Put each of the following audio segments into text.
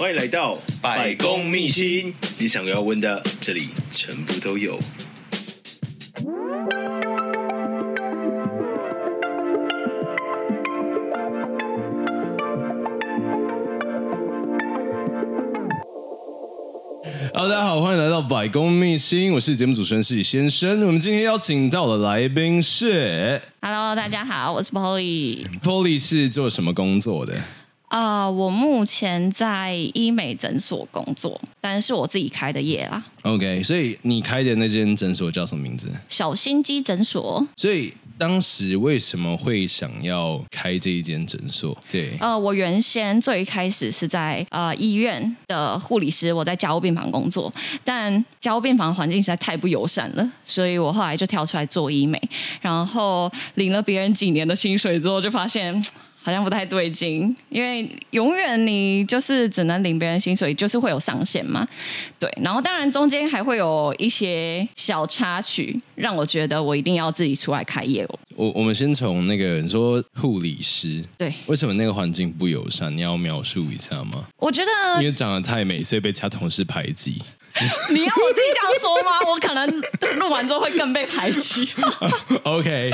欢迎来到百公秘辛，你想要问的，这里全部都有。Hello，大家好，欢迎来到百公秘辛，我是节目主持人失礼先生。我们今天邀请到的来宾是，Hello，大家好，我是 Polly。Polly 是做什么工作的？啊，uh, 我目前在医美诊所工作，但是我自己开的业啦。OK，所以你开的那间诊所叫什么名字？小心机诊所。所以当时为什么会想要开这一间诊所？对，呃，我原先最开始是在呃医院的护理师，我在家务病房工作，但家务病房环境实在太不友善了，所以我后来就跳出来做医美，然后领了别人几年的薪水之后，就发现。好像不太对劲，因为永远你就是只能领别人薪水，就是会有上限嘛。对，然后当然中间还会有一些小插曲，让我觉得我一定要自己出来开业。我我们先从那个你说护理师，对，为什么那个环境不友善？你要描述一下吗？我觉得因为长得太美，所以被其他同事排挤。你要我自己这样说吗？我可能录完之后会更被排挤。OK，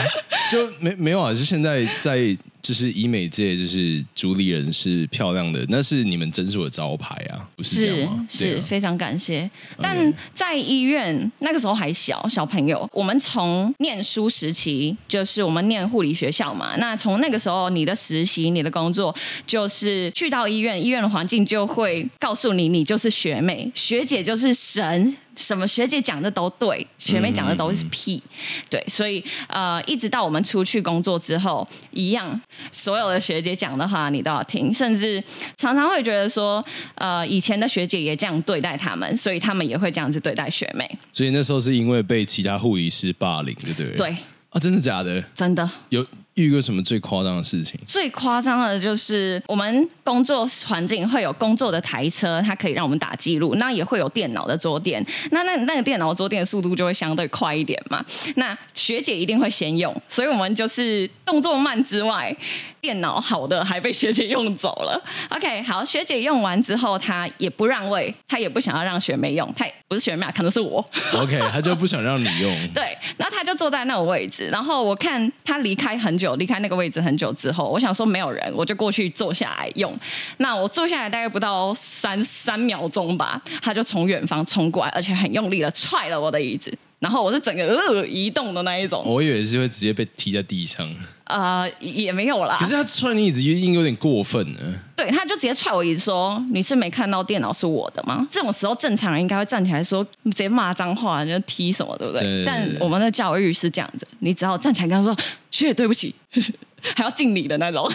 就没没有啊？就现在在。就是医美界，就是主理人是漂亮的，那是你们诊所的招牌啊，不是这样吗？是非常感谢。但在医院那个时候还小小朋友，我们从念书时期就是我们念护理学校嘛，那从那个时候你的实习、你的工作就是去到医院，医院的环境就会告诉你，你就是学妹，学姐就是神。什么学姐讲的都对，学妹讲的都是屁，嗯、对，所以呃，一直到我们出去工作之后，一样，所有的学姐讲的话你都要听，甚至常常会觉得说，呃，以前的学姐也这样对待他们，所以他们也会这样子对待学妹。所以那时候是因为被其他护理师霸凌，对不对？对啊，真的假的？真的有。遇过什么最夸张的事情？最夸张的就是我们工作环境会有工作的台车，它可以让我们打记录，那也会有电脑的桌垫，那那那个电脑桌垫的速度就会相对快一点嘛。那学姐一定会先用，所以我们就是动作慢之外，电脑好的还被学姐用走了。OK，好，学姐用完之后，她也不让位，她也不想要让学妹用，她不是学妹啊，可能是我。OK，她就不想让你用。对，然后她就坐在那个位置，然后我看她离开很久。离开那个位置很久之后，我想说没有人，我就过去坐下来用。那我坐下来大概不到三三秒钟吧，他就从远方冲过来，而且很用力的踹了我的椅子。然后我是整个呃移动的那一种，我以为是会直接被踢在地上。呃，也没有啦。可是他踹你椅子，应该有点过分呢。对，他就直接踹我椅子，说：“你是没看到电脑是我的吗？”这种时候，正常人应该会站起来说，直接骂脏话，就踢什么，对不对，但我们的教育是这样子，你只要站起来跟他说：“学姐，对不起。”还要敬礼的那种。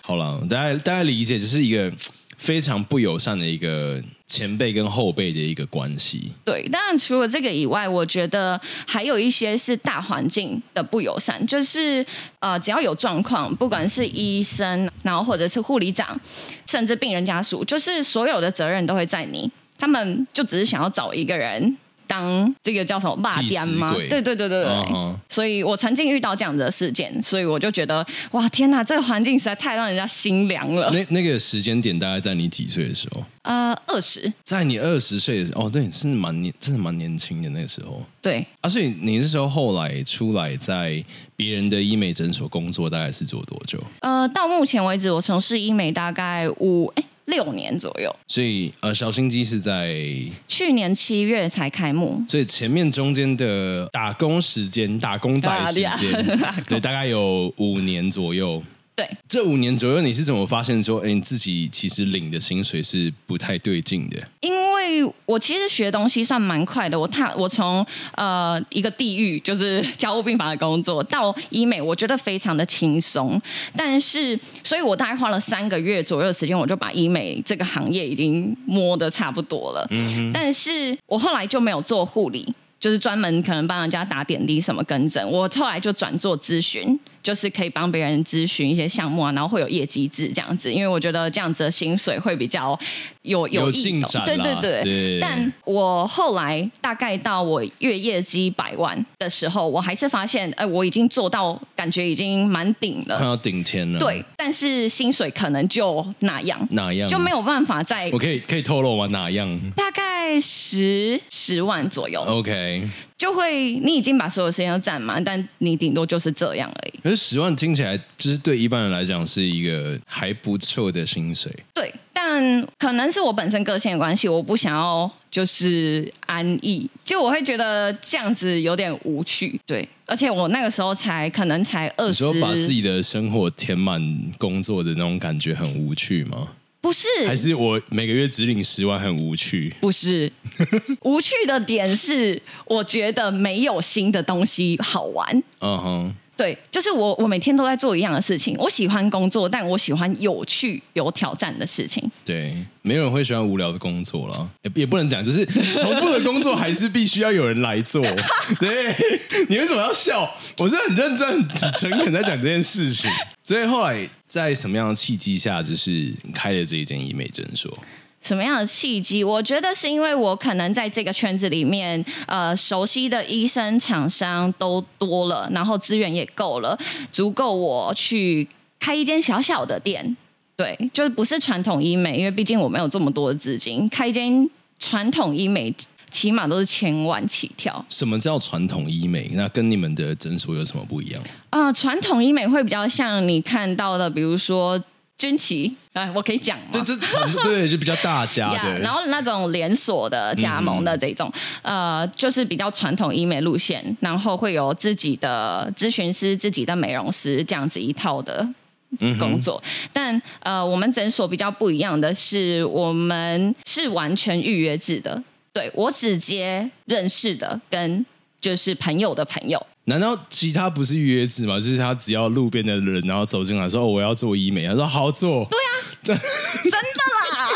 好了，大家大家理解，就是一个。非常不友善的一个前辈跟后辈的一个关系。对，当然除了这个以外，我觉得还有一些是大环境的不友善，就是呃，只要有状况，不管是医生，然后或者是护理长，甚至病人家属，就是所有的责任都会在你。他们就只是想要找一个人。当这个叫什么霸点吗？对对对对对，uh. 所以我曾经遇到这样子的事件，所以我就觉得哇天哪，这个环境实在太让人家心凉了。那那个时间点大概在你几岁的时候？呃，二十，在你二十岁的时候，哦，对，是蛮年，真的蛮年轻的那个时候。对啊，所以你那时候后来出来在别人的医美诊所工作，大概是做多久？呃，到目前为止，我从事医美大概五诶六年左右，所以呃，小心机是在去年七月才开幕，所以前面中间的打工时间、打工仔时间，对，大概有五年左右。对，这五年左右，你是怎么发现说，哎，你自己其实领的薪水是不太对劲的？因为我其实学东西算蛮快的，我踏我从呃一个地狱就是家务病房的工作到医美，我觉得非常的轻松。但是，所以我大概花了三个月左右的时间，我就把医美这个行业已经摸得差不多了。嗯。但是我后来就没有做护理，就是专门可能帮人家打点滴什么跟诊，我后来就转做咨询。就是可以帮别人咨询一些项目啊，然后会有业绩制这样子，因为我觉得这样子的薪水会比较有有进展，对对对。对但我后来大概到我月业绩百万的时候，我还是发现，哎，我已经做到感觉已经蛮顶了，快要顶天了。对，但是薪水可能就那样，哪样就没有办法再。我可以可以透露吗？哪样？大概十十万左右。OK。就会，你已经把所有时间都占满，但你顶多就是这样而已。可是十万听起来，就是对一般人来讲是一个还不错的薪水。对，但可能是我本身个性的关系，我不想要就是安逸，就我会觉得这样子有点无趣。对，而且我那个时候才可能才二十，你说把自己的生活填满工作的那种感觉很无趣吗？不是，还是我每个月只领十万很无趣？不是，无趣的点是，我觉得没有新的东西好玩。嗯哼、uh。对，就是我，我每天都在做一样的事情。我喜欢工作，但我喜欢有趣、有挑战的事情。对，没有人会喜欢无聊的工作了，也也不能讲，就是重复的工作还是必须要有人来做。对，你为什么要笑？我是很认真、很诚恳在讲这件事情。所以后来在什么样的契机下，就是开了这一间医美诊所？什么样的契机？我觉得是因为我可能在这个圈子里面，呃，熟悉的医生厂商都多了，然后资源也够了，足够我去开一间小小的店。对，就是不是传统医美，因为毕竟我没有这么多的资金，开一间传统医美起码都是千万起跳。什么叫传统医美？那跟你们的诊所有什么不一样？啊、呃，传统医美会比较像你看到的，比如说。军旗，哎，我可以讲吗？对，这对就比较大家的，yeah, 然后那种连锁的加盟的这种，嗯、呃，就是比较传统医美路线，然后会有自己的咨询师、自己的美容师这样子一套的工作。嗯、但呃，我们诊所比较不一样的是，我们是完全预约制的，对，我只接认识的跟就是朋友的朋友。难道其他不是预约制吗？就是他只要路边的人，然后走进来说：“哦，我要做医美。”他说：“好做。”对啊，真真的啦，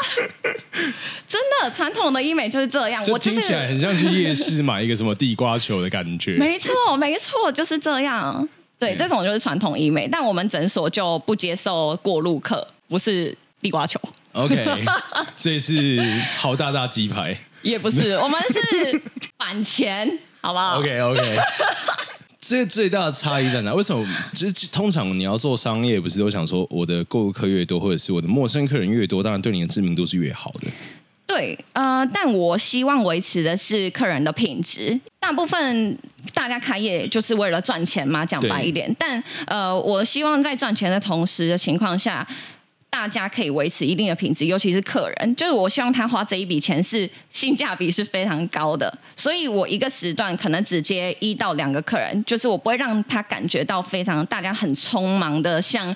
真的传统的医美就是这样。我听起来很像去夜市买一个什么地瓜球的感觉。没错，没错，就是这样。对，这种就是传统医美，但我们诊所就不接受过路客，不是地瓜球。OK，所以是好大大鸡排，也不是，我们是返钱，好不好。Okay, okay. 这最大的差异在哪？为什么？其实通常你要做商业，不是都想说我的购物客越多，或者是我的陌生客人越多，当然对你的知名度是越好的。对，呃，但我希望维持的是客人的品质。大部分大家开业就是为了赚钱嘛，讲白一点。但呃，我希望在赚钱的同时的情况下。大家可以维持一定的品质，尤其是客人，就是我希望他花这一笔钱是性价比是非常高的，所以我一个时段可能只接一到两个客人，就是我不会让他感觉到非常大家很匆忙的像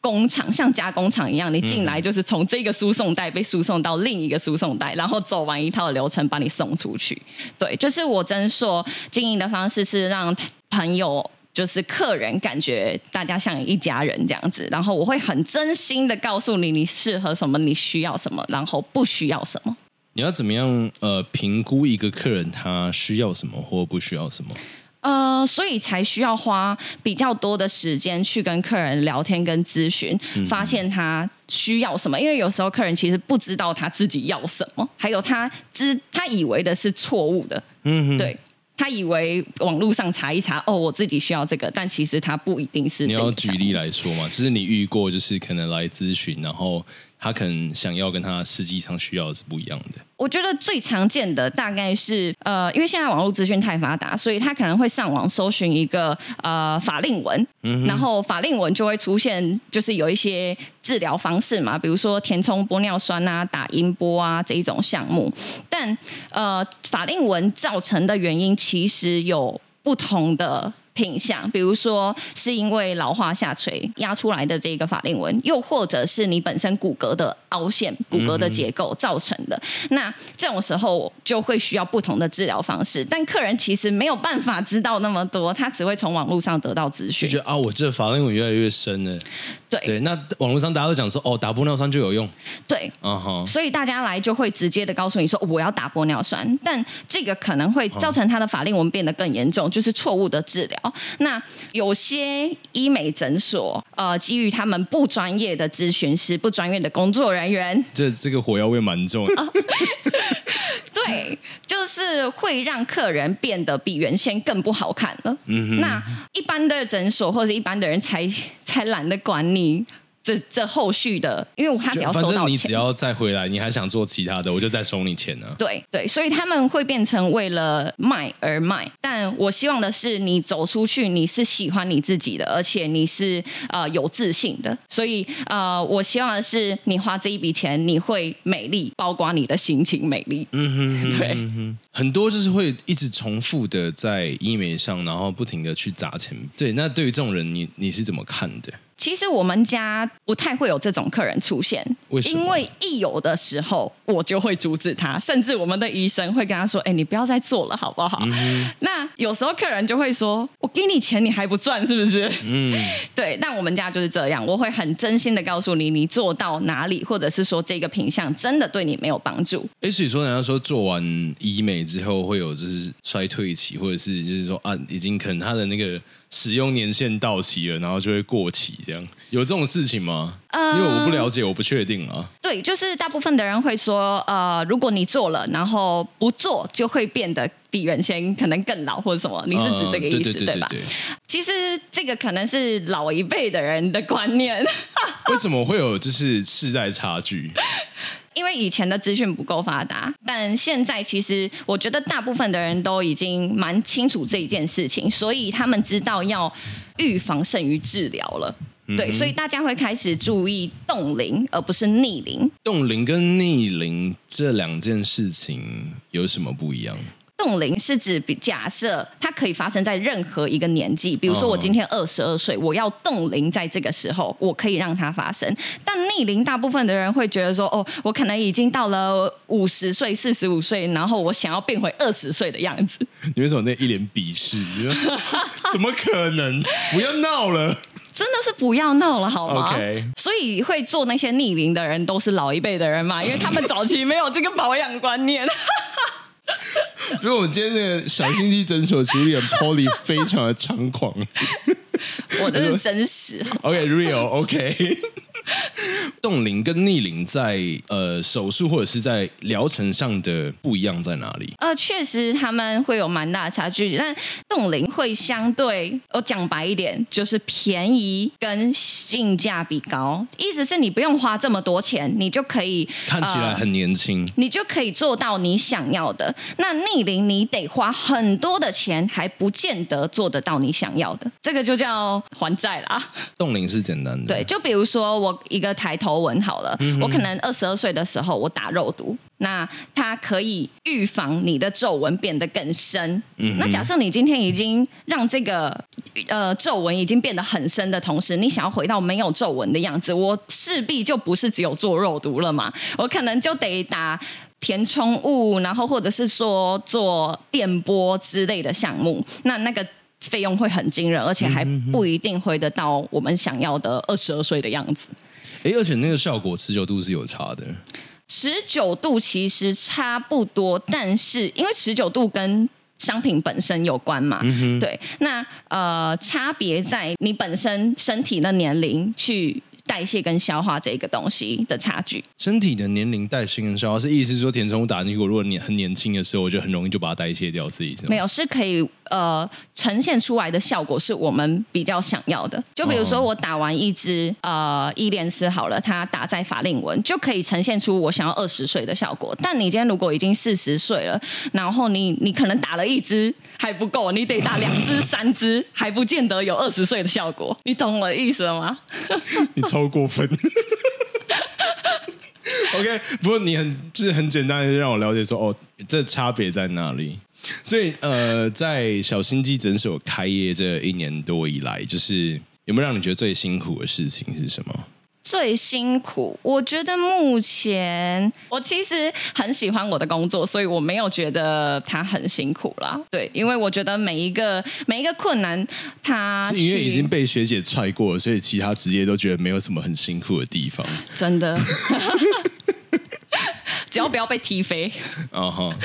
工厂、像加工厂一样，你进来就是从这个输送带被输送到另一个输送带，然后走完一套流程把你送出去。对，就是我真说经营的方式是让朋友。就是客人感觉大家像一家人这样子，然后我会很真心的告诉你，你适合什么，你需要什么，然后不需要什么。你要怎么样呃评估一个客人他需要什么或不需要什么？呃，所以才需要花比较多的时间去跟客人聊天跟咨询，发现他需要什么。因为有时候客人其实不知道他自己要什么，还有他知他以为的是错误的。嗯哼，对。他以为网络上查一查，哦，我自己需要这个，但其实他不一定是。你要举例来说嘛，就是你遇过，就是可能来咨询，然后。他可能想要跟他实际上需要的是不一样的。我觉得最常见的大概是，呃，因为现在网络资讯太发达，所以他可能会上网搜寻一个呃法令纹，嗯，然后法令纹就会出现，就是有一些治疗方式嘛，比如说填充玻尿酸啊、打音波啊这一种项目。但呃，法令纹造成的原因其实有不同的。品相，比如说是因为老化下垂压出来的这个法令纹，又或者是你本身骨骼的凹陷、骨骼的结构造成的。嗯、那这种时候就会需要不同的治疗方式，但客人其实没有办法知道那么多，他只会从网络上得到资讯。就觉得啊，我这法令纹越来越深了。对对，那网络上大家都讲说，哦，打玻尿酸就有用。对，嗯哼，所以大家来就会直接的告诉你说，我要打玻尿酸，但这个可能会造成他的法令纹变得更严重，就是错误的治疗。。那有些医美诊所，呃，基于他们不专业的咨询师、不专业的工作人员，这这个火药味蛮重。对，就是会让客人变得比原先更不好看了。嗯哼，那一般的诊所或者一般的人才才懒得管你。这这后续的，因为他只要收到钱，反正你只要再回来，你还想做其他的，我就再收你钱呢、啊。对对，所以他们会变成为了卖而卖。但我希望的是，你走出去，你是喜欢你自己的，而且你是呃有自信的。所以呃，我希望的是，你花这一笔钱，你会美丽，包括你的心情美丽。嗯哼，对，嗯哼，很多就是会一直重复的在医美上，然后不停的去砸钱。对，那对于这种人，你你是怎么看的？其实我们家不太会有这种客人出现，为？因为一有的时候，我就会阻止他，甚至我们的医生会跟他说：“哎，你不要再做了，好不好？”嗯、那有时候客人就会说：“我给你钱，你还不赚，是不是？”嗯，对。但我们家就是这样，我会很真心的告诉你，你做到哪里，或者是说这个品相真的对你没有帮助。哎，所以说人家说做完医美之后会有就是衰退期，或者是就是说啊，已经可能他的那个。使用年限到期了，然后就会过期，这样有这种事情吗？呃，因为我不了解，我不确定啊。对，就是大部分的人会说，呃，如果你做了，然后不做，就会变得比原先可能更老或者什么。你是指这个意思，对吧？其实这个可能是老一辈的人的观念。为什么会有就是世代差距？因为以前的资讯不够发达，但现在其实我觉得大部分的人都已经蛮清楚这一件事情，所以他们知道要预防胜于治疗了。嗯、对，所以大家会开始注意冻龄，而不是逆龄。冻龄跟逆龄这两件事情有什么不一样？冻龄是指比假设它可以发生在任何一个年纪，比如说我今天二十二岁，我要冻龄在这个时候，我可以让它发生。但逆龄，大部分的人会觉得说，哦，我可能已经到了五十岁、四十五岁，然后我想要变回二十岁的样子。你为什么那一脸鄙视？怎么可能？不要闹了！真的是不要闹了，好吗？Okay. 所以会做那些逆龄的人，都是老一辈的人嘛，因为他们早期没有这个保养观念。比如我们今天那个小心机诊所主理人 Polly 非常的猖狂，我的是真实。OK，real，OK。Okay, okay. 冻龄跟逆龄在呃手术或者是在疗程上的不一样在哪里？呃，确实他们会有蛮大的差距，但冻龄会相对我讲白一点，就是便宜跟性价比高。意思是你不用花这么多钱，你就可以看起来很年轻，呃，你就可以做到你想要的。那逆龄你得花很多的钱，还不见得做得到你想要的。这个就叫还债啦。冻龄是简单的，对，就比如说我。一个抬头纹好了，嗯、我可能二十二岁的时候我打肉毒，那它可以预防你的皱纹变得更深。嗯、那假设你今天已经让这个呃皱纹已经变得很深的同时，你想要回到没有皱纹的样子，我势必就不是只有做肉毒了嘛，我可能就得打填充物，然后或者是说做电波之类的项目，那那个。费用会很惊人，而且还不一定回得到我们想要的二十二岁的样子。哎，而且那个效果持久度是有差的。持久度其实差不多，但是因为持久度跟商品本身有关嘛，嗯、对，那呃差别在你本身身体的年龄去。代谢跟消化这个东西的差距，身体的年龄代谢跟消化是意思是说填充物打进去，如果你很年轻的时候，我就很容易就把它代谢掉，是意思吗？没有，是可以呃呈现出来的效果是我们比较想要的。就比如说我打完一支呃伊莲丝好了，它打在法令纹就可以呈现出我想要二十岁的效果。但你今天如果已经四十岁了，然后你你可能打了一支还不够，你得打两支、三支，还不见得有二十岁的效果。你懂我的意思了吗？超过分，OK。不过你很就是很简单的让我了解说，哦，这差别在哪里？所以呃，在小心机诊所开业这一年多以来，就是有没有让你觉得最辛苦的事情是什么？最辛苦，我觉得目前我其实很喜欢我的工作，所以我没有觉得它很辛苦啦。对，因为我觉得每一个每一个困难，它是因为已经被学姐踹过了，所以其他职业都觉得没有什么很辛苦的地方。真的，只要不要被踢飞。啊哈，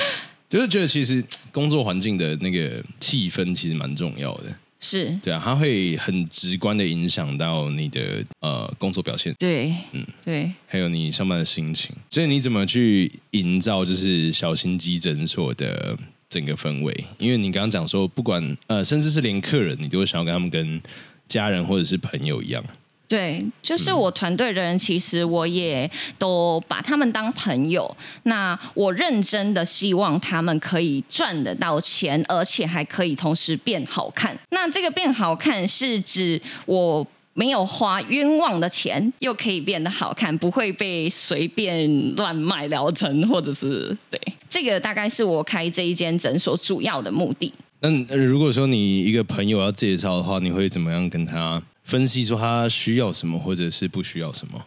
就是觉得其实工作环境的那个气氛其实蛮重要的。是对啊，它会很直观的影响到你的呃工作表现。对，嗯，对，还有你上班的心情。所以你怎么去营造就是小心机诊所的整个氛围？因为你刚刚讲说，不管呃，甚至是连客人，你都会想要跟他们跟家人或者是朋友一样。对，就是我团队的人，其实我也都把他们当朋友。那我认真的希望他们可以赚得到钱，而且还可以同时变好看。那这个变好看是指我没有花冤枉的钱，又可以变得好看，不会被随便乱卖疗程，或者是对，这个大概是我开这一间诊所主要的目的。那如果说你一个朋友要介绍的话，你会怎么样跟他？分析说他需要什么，或者是不需要什么？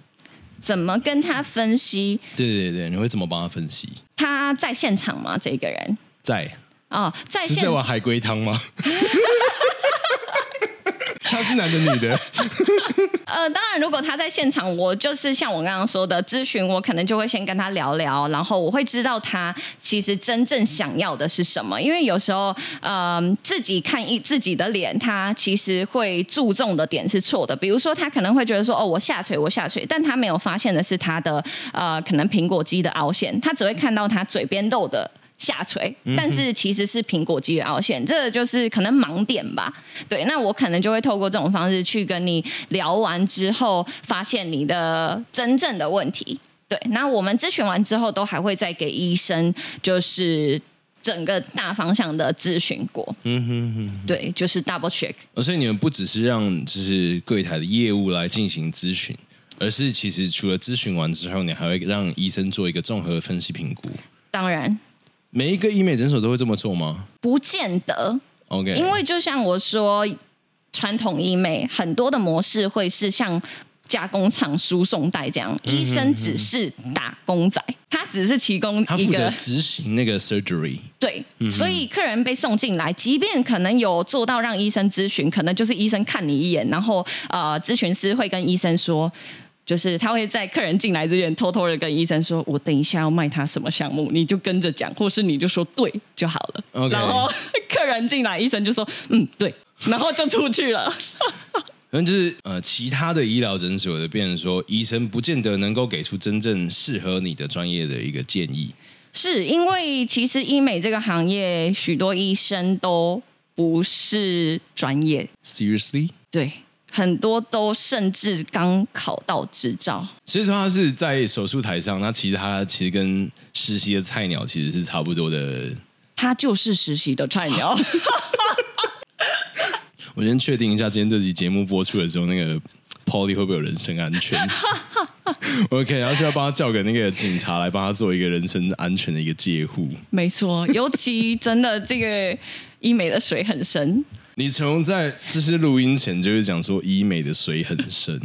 怎么跟他分析？对对对，你会怎么帮他分析？他在现场吗？这个人在哦，在现场。在玩海龟汤吗？他是男的女的？呃，当然，如果他在现场，我就是像我刚刚说的咨询，我可能就会先跟他聊聊，然后我会知道他其实真正想要的是什么。因为有时候，呃，自己看一自己的脸，他其实会注重的点是错的。比如说，他可能会觉得说，哦，我下垂，我下垂，但他没有发现的是他的呃，可能苹果肌的凹陷，他只会看到他嘴边肉的。下垂，但是其实是苹果肌的凹陷，这个就是可能盲点吧。对，那我可能就会透过这种方式去跟你聊完之后，发现你的真正的问题。对，那我们咨询完之后，都还会再给医生，就是整个大方向的咨询过。嗯哼哼，对，就是 double check。所以你们不只是让就是柜台的业务来进行咨询，而是其实除了咨询完之后，你还会让医生做一个综合分析评估。当然。每一个医美诊所都会这么做吗？不见得。OK，因为就像我说，传统医美很多的模式会是像加工厂输送带这样，嗯、哼哼医生只是打工仔，他只是提供一个执行那个 surgery。对，嗯、所以客人被送进来，即便可能有做到让医生咨询，可能就是医生看你一眼，然后呃，咨询师会跟医生说。就是他会在客人进来之前偷偷的跟医生说：“我等一下要卖他什么项目，你就跟着讲，或是你就说对就好了。”然后客人进来，医生就说：“嗯，对。”然后就出去了。反正就是呃，其他的医疗诊所的变成说，医生不见得能够给出真正适合你的专业的一个建议。是因为其实医美这个行业，许多医生都不是专业。Seriously？对。很多都甚至刚考到执照，所以说他是在手术台上，那其实他其实跟实习的菜鸟其实是差不多的。他就是实习的菜鸟。我先确定一下，今天这集节目播出的时候，那个 Polly 会不会有人身安全？OK，然后需要帮他叫个那个警察来帮他做一个人身安全的一个戒护。没错，尤其真的这个医美的水很深。你从在这些录音前就是讲说医美的水很深，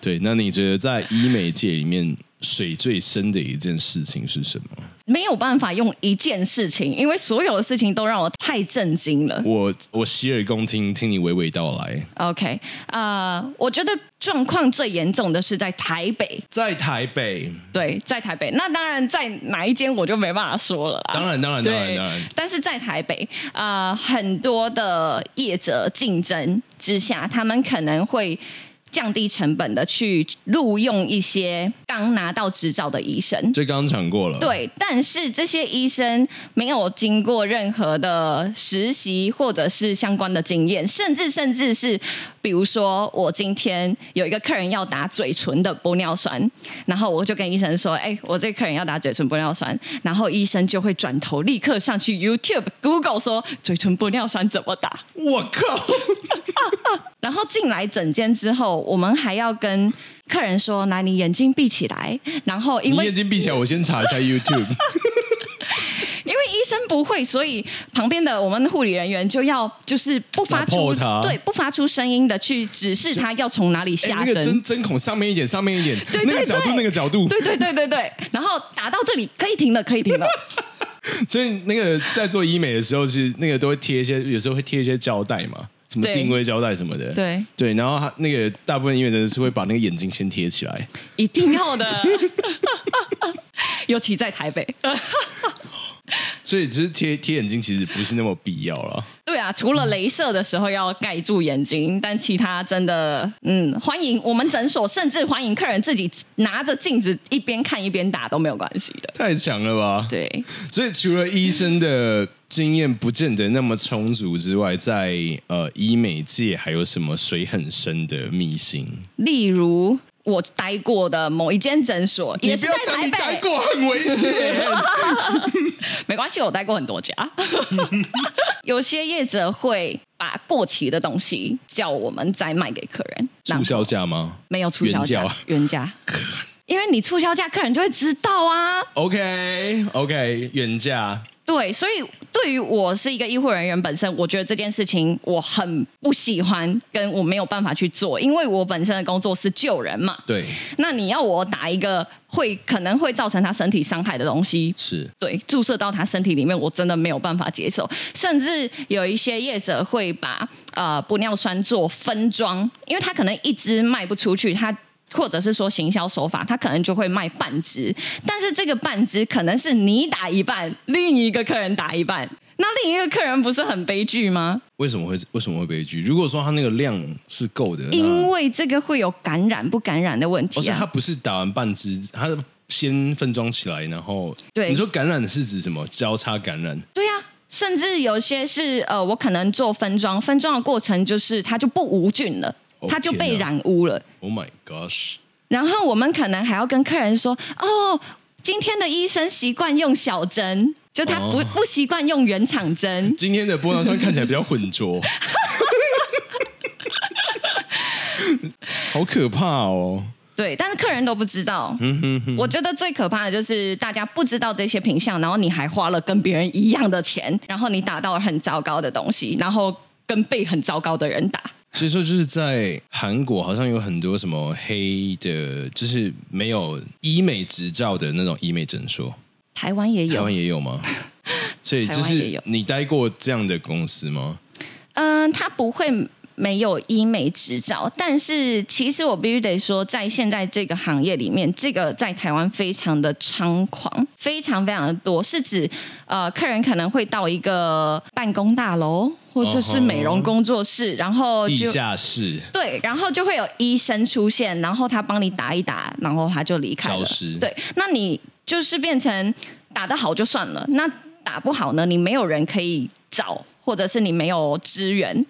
对，那你觉得在医美界里面水最深的一件事情是什么？没有办法用一件事情，因为所有的事情都让我太震惊了。我我洗耳恭听，听你娓娓道来。OK，啊、uh，我觉得状况最严重的是在台北，在台北，对，在台北。那当然，在哪一间我就没办法说了啦。当然，当然，当然，当然。但是在台北，啊、uh，很多的业者竞争之下，他们可能会。降低成本的去录用一些刚拿到执照的医生，这刚讲过了。对，但是这些医生没有经过任何的实习或者是相关的经验，甚至甚至是，比如说我今天有一个客人要打嘴唇的玻尿酸，然后我就跟医生说：“哎，我这个客人要打嘴唇玻尿酸。”然后医生就会转头立刻上去 YouTube、Google 说：“嘴唇玻尿酸怎么打？”我靠！然后进来整间之后。我们还要跟客人说：“来，你眼睛闭起来。”然后因为你眼睛闭起来，我先查一下 YouTube。因为医生不会，所以旁边的我们护理人员就要就是不发出对不发出声音的去指示他要从哪里下针。那个针针孔上面一点，上面一点，对，对，对，那个角度，那个角度，对对对对对。然后打到这里可以停了，可以停了。所以那个在做医美的时候，是那个都会贴一些，有时候会贴一些胶带嘛。什么定位胶带什么的，对。对，然后他那个大部分医院的人是会把那个眼睛先贴起来，一定要的，尤其在台北，所以其实贴贴眼睛其实不是那么必要了。对啊，除了镭射的时候要盖住眼睛，但其他真的，嗯，欢迎我们诊所，甚至欢迎客人自己拿着镜子一边看一边打都没有关系的。太强了吧？对，所以除了医生的经验不见得那么充足之外，在呃医美界还有什么水很深的秘辛？例如。我待过的某一间诊所，也是在台北。你待过很危险，没关系，我待过很多家。有些业者会把过期的东西叫我们再卖给客人，促销价吗？没有促销价，原价。因为你促销价，客人就会知道啊。OK OK，原价。对，所以对于我是一个医护人员本身，我觉得这件事情我很不喜欢，跟我没有办法去做，因为我本身的工作是救人嘛。对。那你要我打一个会可能会造成他身体伤害的东西，是对注射到他身体里面，我真的没有办法接受。甚至有一些业者会把呃玻尿酸做分装，因为他可能一支卖不出去，他。或者是说行销手法，他可能就会卖半支，但是这个半支可能是你打一半，另一个客人打一半，那另一个客人不是很悲剧吗？为什么会为什么会悲剧？如果说他那个量是够的，因为这个会有感染不感染的问题啊。他不是打完半支，他先分装起来，然后对你说感染是指什么？交叉感染？对呀、啊，甚至有些是呃，我可能做分装，分装的过程就是它就不无菌了。他就被染污了。Oh my gosh！然后我们可能还要跟客人说：“哦，今天的医生习惯用小针，就他不、oh. 不习惯用原厂针。今天的玻尿酸看起来比较浑浊，好可怕哦。”对，但是客人都不知道。嗯哼哼。我觉得最可怕的就是大家不知道这些品相，然后你还花了跟别人一样的钱，然后你打到了很糟糕的东西，然后跟被很糟糕的人打。所以说，就是在韩国，好像有很多什么黑的，就是没有医美执照的那种医美诊所。台湾也有，台湾也有吗？所以就是你待过这样的公司吗？嗯，他不会。没有医美执照，但是其实我必须得说，在现在这个行业里面，这个在台湾非常的猖狂，非常非常的多。是指呃，客人可能会到一个办公大楼或者是美容工作室，uh -huh. 然后就地下室对，然后就会有医生出现，然后他帮你打一打，然后他就离开了。对，那你就是变成打得好就算了，那打不好呢？你没有人可以找。或者是你没有资源，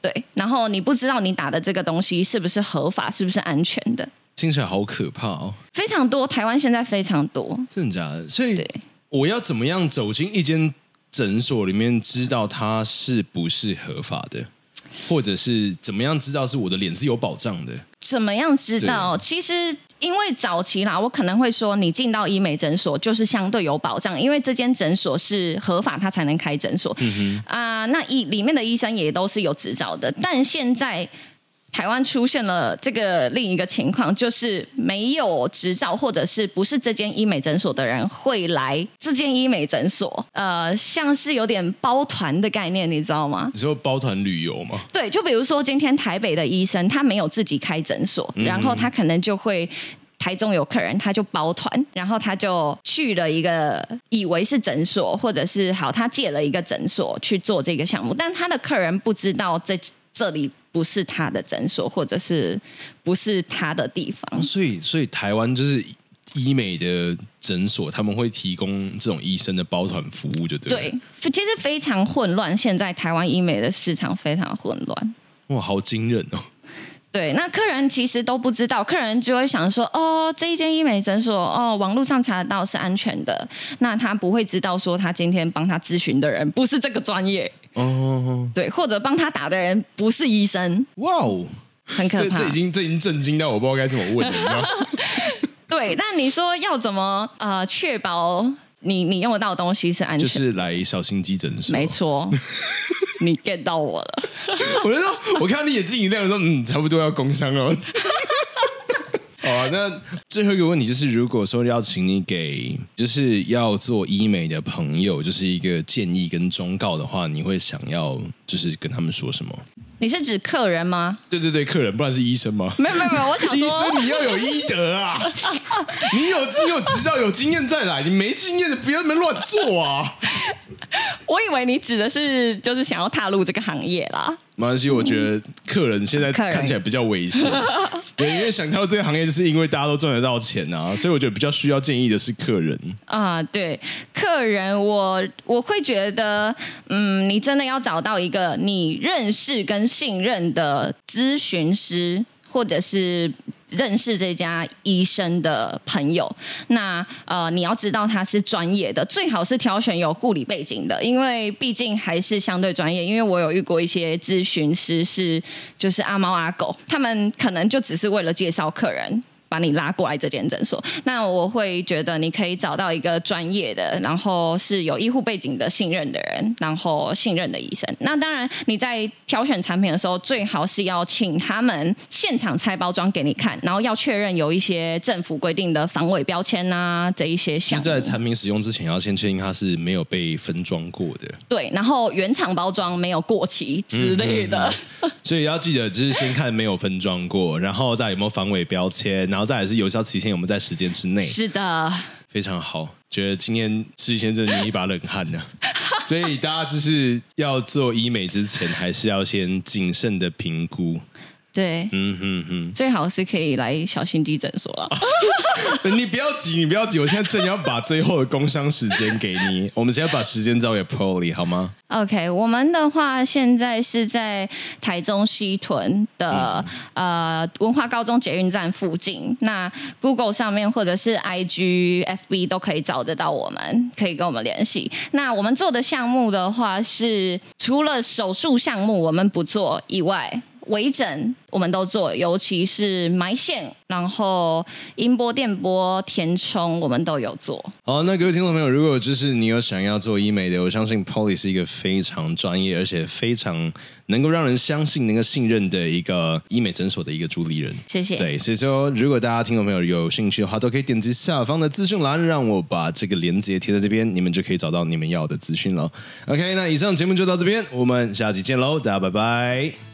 对，然后你不知道你打的这个东西是不是合法，是不是安全的？听起来好可怕哦！非常多，台湾现在非常多，真的假的？所以我要怎么样走进一间诊所里面，知道它是不是合法的？或者是怎么样知道是我的脸是有保障的？怎么样知道？其实。因为早期啦，我可能会说，你进到医美诊所就是相对有保障，因为这间诊所是合法，他才能开诊所。啊、呃，那医里面的医生也都是有执照的，但现在。台湾出现了这个另一个情况，就是没有执照或者是不是这间医美诊所的人会来这间医美诊所，呃，像是有点包团的概念，你知道吗？你说包团旅游吗？对，就比如说今天台北的医生他没有自己开诊所，嗯，然后他可能就会台中有客人，他就包团，然后他就去了一个以为是诊所，或者是好他借了一个诊所去做这个项目，但他的客人不知道这这里。不是他的诊所，或者是不是他的地方，所以，所以台湾就是医美的诊所，他们会提供这种医生的包团服务，就对。对，其实非常混乱。现在台湾医美的市场非常混乱。哇，好惊人哦！对，那客人其实都不知道，客人就会想说：“哦，这一间医美诊所，哦，网络上查得到是安全的。”那他不会知道说，他今天帮他咨询的人不是这个专业。哦，对，或者帮他打的人不是医生，哇哦，很可怕，这，这已经这已经震惊到我不知道该怎么问了。对，但你说要怎么呃确保你你用得到的东西是安全？就是来小心机诊所，没错，你 get 到我了。我就说，我看到你眼睛一亮，说嗯，差不多要工伤了。好啊，那最后一个问题就是，如果说要请你给就是要做医美的朋友，就是一个建议跟忠告的话，你会想要就是跟他们说什么？你是指客人吗？对对对，客人，不然是医生吗？没有没有没有，我想说，医生你要有医德啊！你有你有执照有经验再来，你没经验的不要那么乱做啊！我以为你指的是就是想要踏入这个行业啦。没关系，我觉得客人现在看起来比较危险。对，因为想跳这个行业，就是因为大家都赚得到钱啊，所以我觉得比较需要建议的是客人啊。对，客人我，我我会觉得，嗯，你真的要找到一个你认识跟信任的咨询师，或者是。认识这家医生的朋友，那呃，你要知道他是专业的，最好是挑选有护理背景的，因为毕竟还是相对专业。因为我有遇过一些咨询师是就是阿猫阿狗，他们可能就只是为了介绍客人。把你拉过来这间诊所，那我会觉得你可以找到一个专业的，然后是有医护背景的信任的人，然后信任的医生。那当然你在挑选产品的时候，最好是要请他们现场拆包装给你看，然后要确认有一些政府规定的防伪标签啊这一些项目。在产品使用之前，要先确定它是没有被分装过的。对，然后原厂包装没有过期之类的。嗯嗯嗯、所以要记得，就是先看没有分装过，然后再有没有防伪标签，然后。再来是有效期限，我们在时间之内。是的，非常好。觉得今天事先生捏一把冷汗呢，所以大家就是要做医美之前，还是要先谨慎的评估。对，嗯哼哼，最好是可以来小心机诊所了。你不要急，你不要急，我现在正要把最后的工商时间给你。我们现在把时间交给 Polly 好吗？OK，我们的话现在是在台中西屯的、嗯、呃文化高中捷运站附近。那 Google 上面或者是 IG、FB 都可以找得到我们，可以跟我们联系。那我们做的项目的话是除了手术项目我们不做以外。微整我们都做，尤其是埋线，然后音波、电波、填充，我们都有做。好，那各位听众朋友，如果就是你有想要做医美的，我相信 Polly 是一个非常专业，而且非常能够让人相信、能够信任的一个医美诊所的一个主理人。谢谢。对，所以说，如果大家听众朋友有兴趣的话，都可以点击下方的资讯栏，让我把这个链接贴在这边，你们就可以找到你们要的资讯了。OK，那以上节目就到这边，我们下期见喽，大家拜拜。